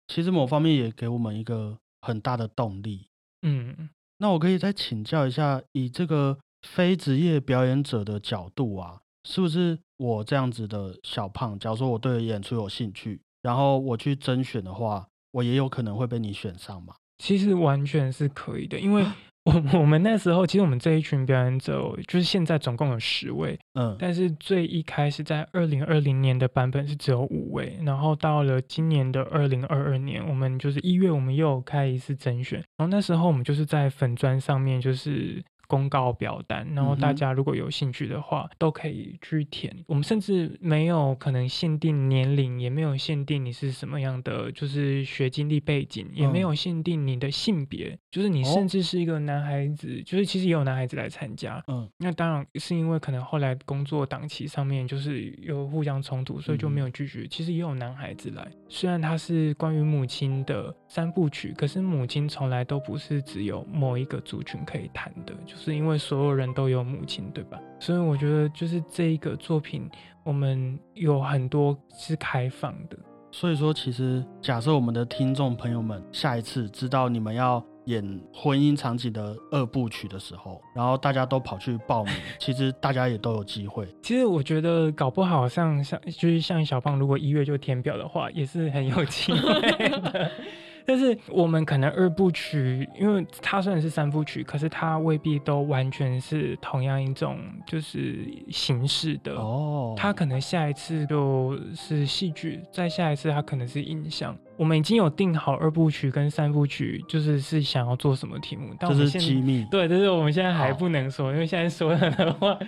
其实某方面也给我们一个很大的动力。嗯，那我可以再请教一下，以这个。非职业表演者的角度啊，是不是我这样子的小胖？假如说我对演出有兴趣，然后我去甄选的话，我也有可能会被你选上嘛？其实完全是可以的，因为我 我们那时候其实我们这一群表演者，就是现在总共有十位，嗯，但是最一开始在二零二零年的版本是只有五位，然后到了今年的二零二二年，我们就是一月我们又开一次甄选，然后那时候我们就是在粉砖上面就是。公告表单，然后大家如果有兴趣的话，都可以去填。我们甚至没有可能限定年龄，也没有限定你是什么样的，就是学经历背景，也没有限定你的性别，就是你甚至是一个男孩子，就是其实也有男孩子来参加。嗯，那当然是因为可能后来工作档期上面就是有互相冲突，所以就没有拒绝。其实也有男孩子来，虽然他是关于母亲的三部曲，可是母亲从来都不是只有某一个族群可以谈的，就。是因为所有人都有母亲，对吧？所以我觉得就是这一个作品，我们有很多是开放的。所以说，其实假设我们的听众朋友们下一次知道你们要演婚姻场景的二部曲的时候，然后大家都跑去报名，其实大家也都有机会。其实我觉得搞不好像像就是像小胖，如果一月就填表的话，也是很有机会的。但是我们可能二部曲，因为它虽然是三部曲，可是它未必都完全是同样一种就是形式的哦。它可能下一次就是戏剧，再下一次它可能是影像。我们已经有定好二部曲跟三部曲，就是是想要做什么题目，这是机密。对，但是我们现在还不能说，因为现在说了的话。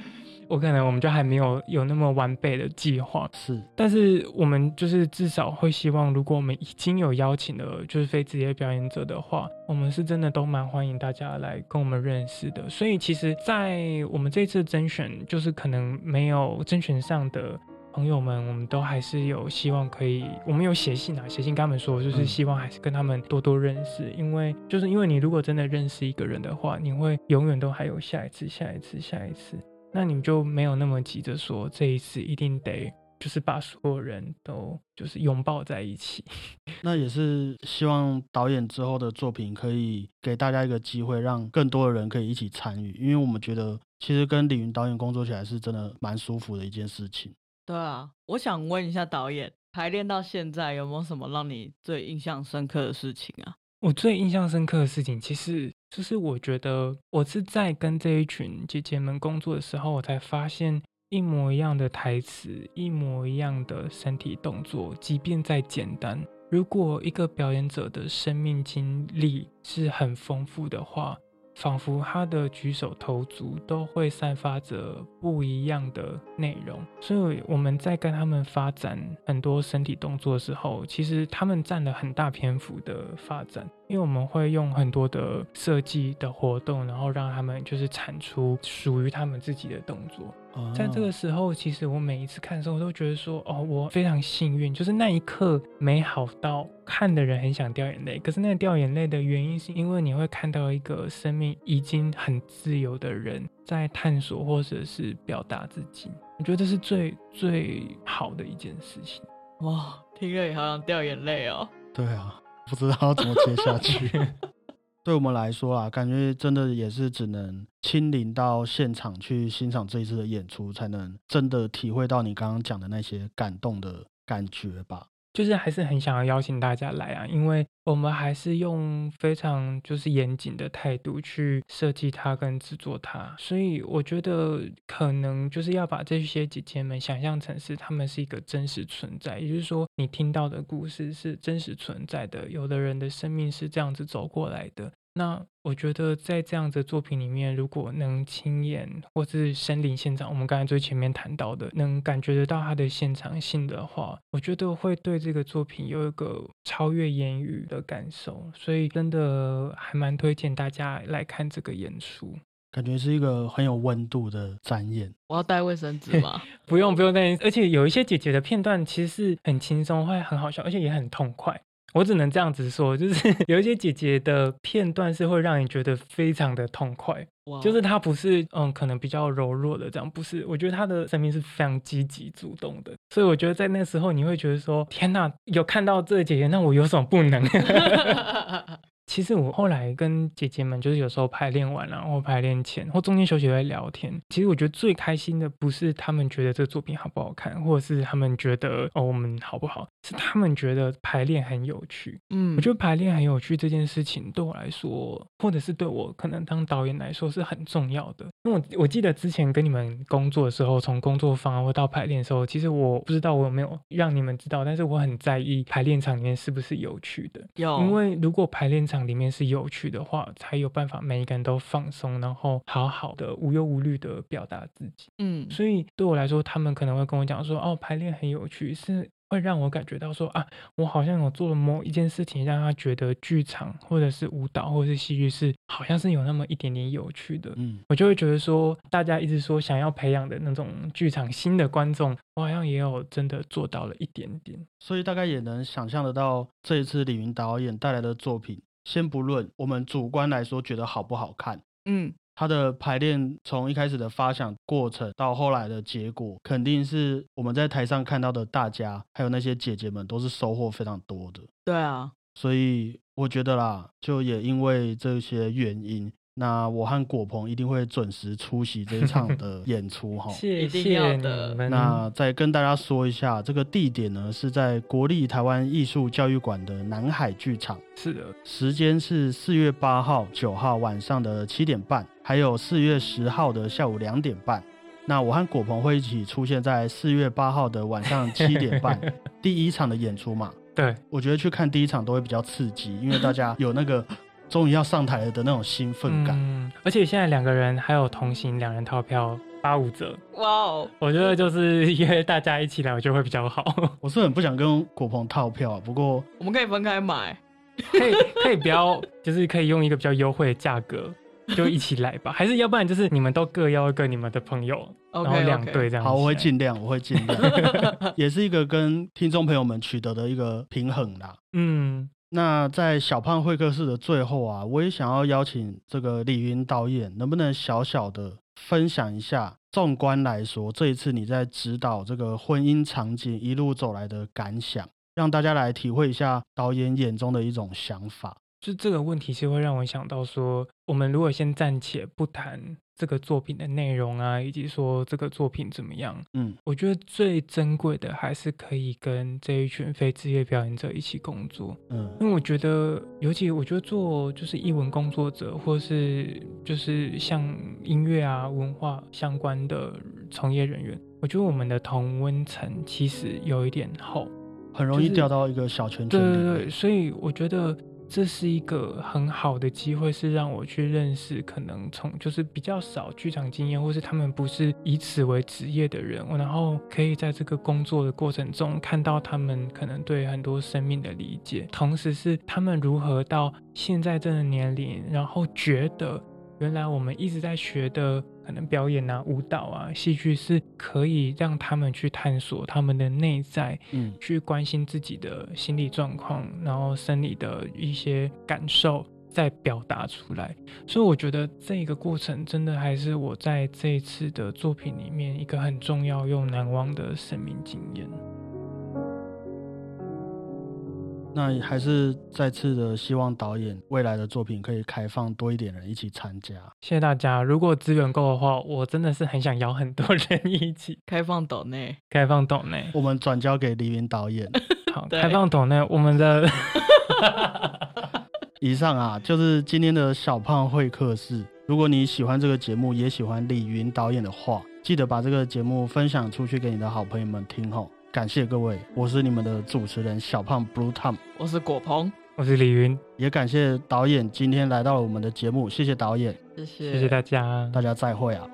我可能我们就还没有有那么完备的计划，是，但是我们就是至少会希望，如果我们已经有邀请了就是非职业表演者的话，我们是真的都蛮欢迎大家来跟我们认识的。所以其实，在我们这次甄选，就是可能没有甄选上的朋友们，我们都还是有希望可以，我们有写信啊，写信跟他们说，就是嗯。希望还是跟他们多多认识，因为就是因为你如果真的认识一个人的话，你会永远都还有下一次、下一次、下一次，那你就没有那么急着说这一次一定得就是把所有人都就是拥抱在一起。那也是希望导演之后的作品可以给大家一个机会，让更多的人可以一起参与，因为我们觉得其实跟李云导演工作起来是真的蛮舒服的一件事情。对啊，我想问一下导演，排练到现在有没有什么让你最印象深刻的事情啊？我最印象深刻的事情，其实就是我觉得我是在跟这一群姐姐们工作的时候，我才发现一模一样的台词，一模一样的身体动作，即便再简单，如果一个表演者的生命经历是很丰富的话，仿佛他的举手投足都会散发着不一样的内容，所以我们在跟他们发展很多身体动作的时候，其实他们占了很大篇幅的发展，因为我们会用很多的设计的活动，然后让他们就是产出属于他们自己的动作。在这哦个时候，其实我每一次看的时候，我都觉得说，哦，我非常幸运，就是那一刻美好到看的人很想掉眼泪。可是那个掉眼泪的原因，是因为你会看到一个生命已经很自由的人在探索或者是表达自己。我觉得这是最最好的一件事情。哇，听了也好想掉眼泪哦。对啊，不知道要怎么接下去。对我们来说啊，感觉真的也是只能亲临到现场去欣赏这一次的演出，才能真的体会到你刚刚讲的那些感动的感觉吧。就是还是很想要邀请大家来啊，因为我们还是用非常就是严谨的态度去设计它跟制作它，所以我觉得可能就是要把这些姐姐们想象成是她们是一个真实存在，也就是说你听到的故事是真实存在的，有的人的生命是这样子走过来的。那我觉得在这样的作品里面，如果能亲眼或是身临现场，我们刚才最前面谈到的，能感觉得到它的现场性的话，我觉得会对这个作品有一个超越言语的感受。所以真的还蛮推荐大家来看这个演出。感觉是一个很有温度的展演。我要带卫生纸吗？不用不用担心，而且有一些姐姐的片段其实是很轻松，会很好笑，而且也很痛快。我只能这样子说，就是 有一些姐姐的片段是会让你觉得非常的痛快，哇，就是她不是嗯可能比较柔弱的这样，不是，我觉得她的生命是非常积极主动的，所以我觉得在那时候你会觉得说，天呐，有看到这个姐姐，那我有什么不能？其实我后来跟姐姐们，就是有时候排练完了，或排练前，或中间休息会聊天。其实我觉得最开心的不是他们觉得这个作品好不好看，或者是他们觉得哦我们好不好，是他们觉得排练很有趣。嗯，我觉得排练很有趣这件事情对我来说，或者是对我可能当导演来说是很重要的。因为我我记得之前跟你们工作的时候，从工作坊或到排练的时候，其实我不知道我有没有让你们知道，但是我很在意排练场里面是不是有趣的。有，因为如果排练场里面是有趣的话，才有办法每一个人都放松，然后好好的无忧无虑的表达自己。嗯，所以对我来说，他们可能会跟我讲说，哦，排练很有趣，是会让我感觉到说啊，我好像有做了某一件事情，让他觉得剧场或者是舞蹈或者是戏剧是好像是有那么一点点有趣的。嗯，我就会觉得说，大家一直说想要培养的那种剧场新的观众，我好像也有真的做到了一点点。所以大概也能想象得到这一次李云导演带来的作品。先不论我们主观来说觉得好不好看，嗯，它的排练从一开始的发想过程到后来的结果，肯定是我们在台上看到的大家，还有那些姐姐们都是收获非常多的。对啊，所以我觉得啦，就也因为这些原因，那我和果鹏一定会准时出席这一场 的演出哈。谢一定要谢的。那再跟大家说一下，这个地点呢是在国立台湾艺术教育馆的南海剧场，是的，时间是四月八号、九号晚上的七点半，还有四月十号的下午两点半。那我和果鹏会一起出现在四月八号的晚上七点半 第一场的演出嘛。对，我觉得去看第一场都会比较刺激，因为大家有那个终于要上台了的那种兴奋感。嗯，而且现在两个人还有同行两人套票八五折，哇哦，我觉得就是约大家一起来，我觉得会比较好。我是很不想跟果鹏套票啊，不过我们可以分开买。可以可以不要，就是可以用一个比较优惠的价格，就一起来吧。还是要不然就是你们都各邀一个你们的朋友，然后两队这样。好，我会尽量，我会尽量，也是一个跟听众朋友们取得的一个平衡啦。嗯。那在小胖会客室的最后啊，我也想要邀请这个李云导演，能不能小小的分享一下，纵观来说，这一次你在指导这个婚姻场景一路走来的感想，让大家来体会一下导演眼中的一种想法。就这个问题，是会让我想到说，我们如果先暂且不谈。这个作品的内容啊，以及说这个作品怎么样？嗯，我觉得最珍贵的还是可以跟这一群非职业表演者一起工作。嗯，因为我觉得，尤其我觉得做就是艺文工作者，或是就是像音乐啊、文化相关的从业人员，我觉得我们的同温层其实有一点厚，很容易掉到一个小圈圈里。对对对，所以我觉得。这是一个很好的机会，是让我去认识可能从就是比较少剧场经验，或是他们不是以此为职业的人，然后可以在这个工作的过程中看到他们可能对很多生命的理解，同时是他们如何到现在这个年龄，然后觉得。原来我们一直在学的，可能表演啊、舞蹈啊、戏剧是可以让他们去探索他们的内在，嗯，去关心自己的心理状况，然后生理的一些感受，再表达出来。所以我觉得这个过程真的还是我在这一次的作品里面一个很重要又难忘的生命经验。那还是再次的希望导演未来的作品可以开放多一点人一起参加。谢谢大家，如果资源够的话，我真的是很想邀很多 人一起开放岛内，开放岛内，我们转交给李云导演。好，开放岛内，我们的以上啊，就是今天的小胖会客室。如果你喜欢这个节目，也喜欢李云导演的话，记得把这个节目分享出去给你的好朋友们听吼。感谢各位，我是你们的主持人小胖 Blue Tom，我是果鹏，我是李云，也感谢导演今天来到了我们的节目，谢谢导演，谢谢，谢谢大家，大家再会啊。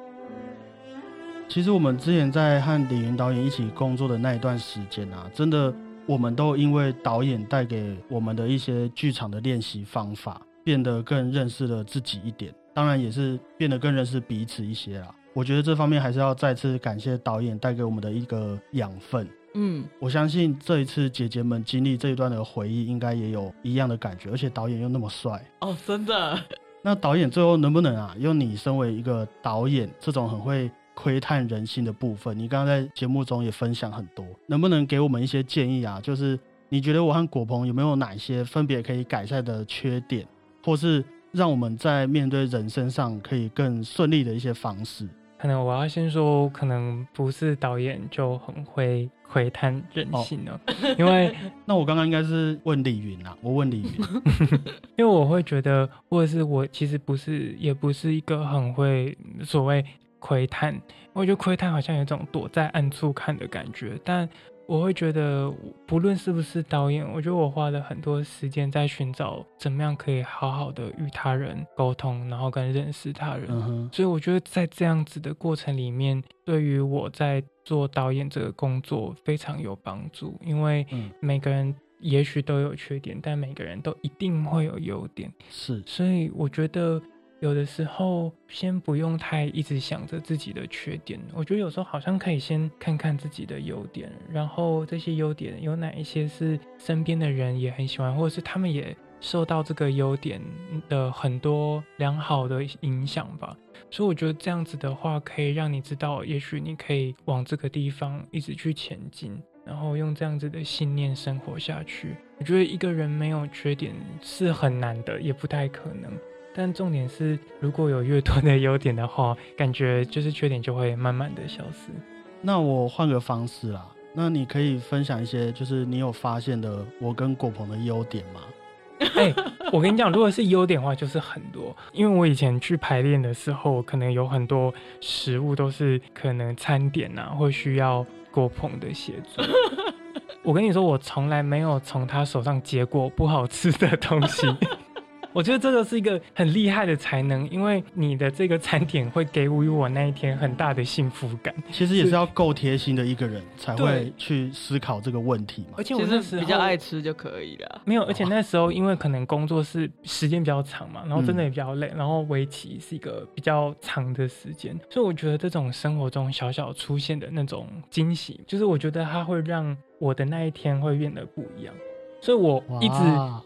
其实我们之前在和李云导演一起工作的那一段时间啊，真的我们都因为导演带给我们的一些剧场的练习方法，变得更认识了自己一点，当然也是变得更认识彼此一些啦。我觉得这方面还是要再次感谢导演带给我们的一个养分。嗯，我相信这一次姐姐们经历这一段的回忆，应该也有一样的感觉。而且导演又那么帅哦，真的。那导演最后能不能啊，用你身为一个导演这种很会窥探人性的部分，你刚刚在节目中也分享很多，能不能给我们一些建议啊？就是你觉得我和果鹏有没有哪些分别可以改善的缺点，或是让我们在面对人生上可以更顺利的一些方式？可能我要先说，可能不是导演就很会窥探人性了，因为那我刚刚应该是问李云啊，我问李云，因为我会觉得，或者是我其实不是，也不是一个很会所谓窥探，我觉得窥探好像有种躲在暗处看的感觉，但。我会觉得，不论是不是导演，我觉得我花了很多时间在寻找怎么样可以好好的与他人沟通，然后跟认识他人。所以我觉得在这样子的过程里面，对于我在做导演这个工作非常有帮助。因为每个人也许都有缺点，但每个人都一定会有优点。是，所以我觉得。有的时候，先不用太一直想着自己的缺点。我觉得有时候好像可以先看看自己的优点，然后这些优点有哪一些是身边的人也很喜欢，或者是他们也受到这个优点的很多良好的影响吧。所以我觉得这样子的话，可以让你知道，也许你可以往这个地方一直去前进，然后用这样子的信念生活下去。我觉得一个人没有缺点是很难的，也不太可能。但重点是，如果有越多的优点的话，感觉就是缺点就会慢慢的消失。那我换个方式啦，那你可以分享一些，就是你有发现的我跟果鹏的优点吗？哎，我跟你讲，如果是优点的话，就是很多。因为我以前去排练的时候，可能有很多食物都是可能餐点啊，会需要果鹏的协助。我跟你说，我从来没有从他手上接过不好吃的东西。我觉得这个是一个很厉害的才能，因为你的这个餐点会给予我那一天很大的幸福感。其实也是要够贴心的一个人才会去思考这个问题嘛而。且我其那时候比较爱吃就可以了。没有，而且那时候因为可能工作是时间比较长嘛，然后真的也比较累，然后围棋是一个比较长的时间，所以我觉得这种生活中小小出现的那种惊喜，就是我觉得它会让我的那一天会变得不一样。所以我一直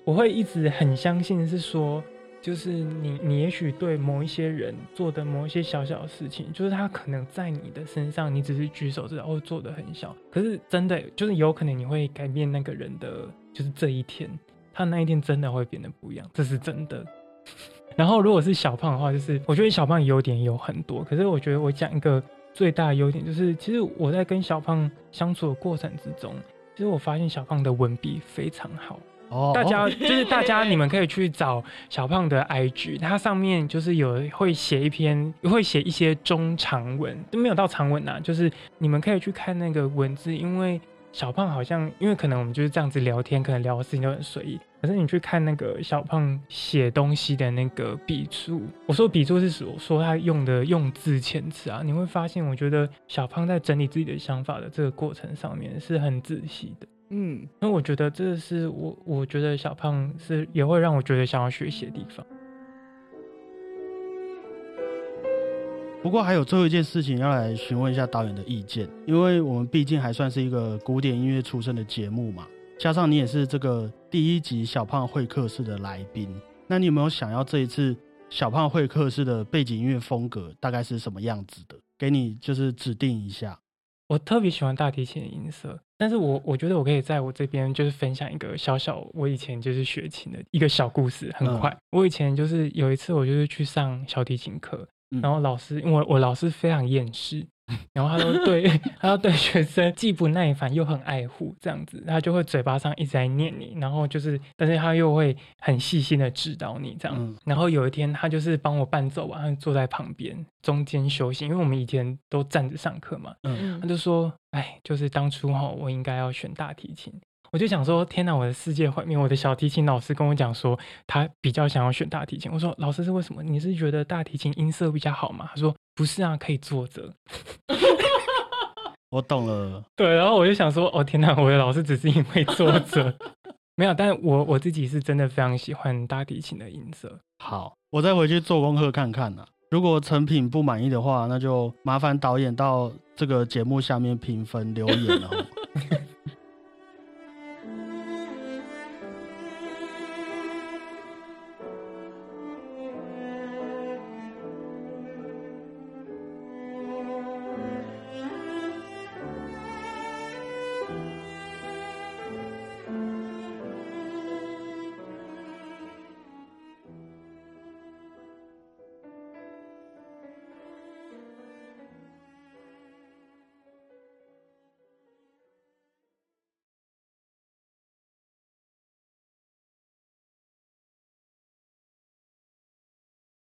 我会一直很相信是说，就是你你也许对某一些人做的某一些小小的事情，就是他可能在你的身上，你只是举手之劳或做的很小，可是真的就是有可能你会改变那个人的，就是这一天，他那一天真的会变得不一样，这是真的。然后如果是小胖的话，就是我觉得小胖优点有很多，可是我觉得我讲一个最大的优点，就是其实我在跟小胖相处的过程之中，其实我发现小胖的文笔非常好。哦，大家就是大家，你们可以去找小胖的 IG，它上面就是有会写一篇，会写一些中长文，都没有到长文啊，就是你们可以去看那个文字，因为小胖好像，因为可能我们就是这样子聊天，可能聊的事情都很随意，可是你去看那个小胖写东西的那个笔触，我说笔触是说说他用的用字遣词啊，你会发现，我觉得小胖在整理自己的想法的这个过程上面是很仔细的。嗯，因为我觉得这是我，我觉得小胖是也会让我觉得想要学习的地方。不过还有最后一件事情要来询问一下导演的意见，因为我们毕竟还算是一个古典音乐出身的节目嘛，加上你也是这个第一集小胖会客室的来宾，那你有没有想要这一次小胖会客室的背景音乐风格大概是什么样子的？给你就是指定一下。我特别喜欢大提琴的音色，但是我我觉得我可以在我这边就是分享一个小小我以前就是学琴的一个小故事，很快。我以前就是有一次我就是去上小提琴课，嗯然后老师因为我我老师非常厌世，然后他都对他都对学生既不耐烦又很爱护，这样子他就会嘴巴上一直在念你，然后就是但是他又会很细心的指导你这样。嗯然后有一天他就是帮我伴奏完，他就坐在旁边中间休息，因为我们以前都站着上课嘛。嗯，他就说：“哎，就是当初哈，我应该要选大提琴。”我就想说：“天哪，我的世界毁灭！”我的小提琴老师跟我讲说，他比较想要选大提琴。我说：“老师是为什么？你是觉得大提琴音色比较好吗？”他说：“不是啊，可以坐着。我懂了。”对，然后我就想说：“哦，天哪，我的老师只是因为坐着，没有。”但我我自己是真的非常喜欢大提琴的音色。好，我再回去做功课看看呐、如果成品不满意的话，那就麻烦导演到这个节目下面评分留言了哦。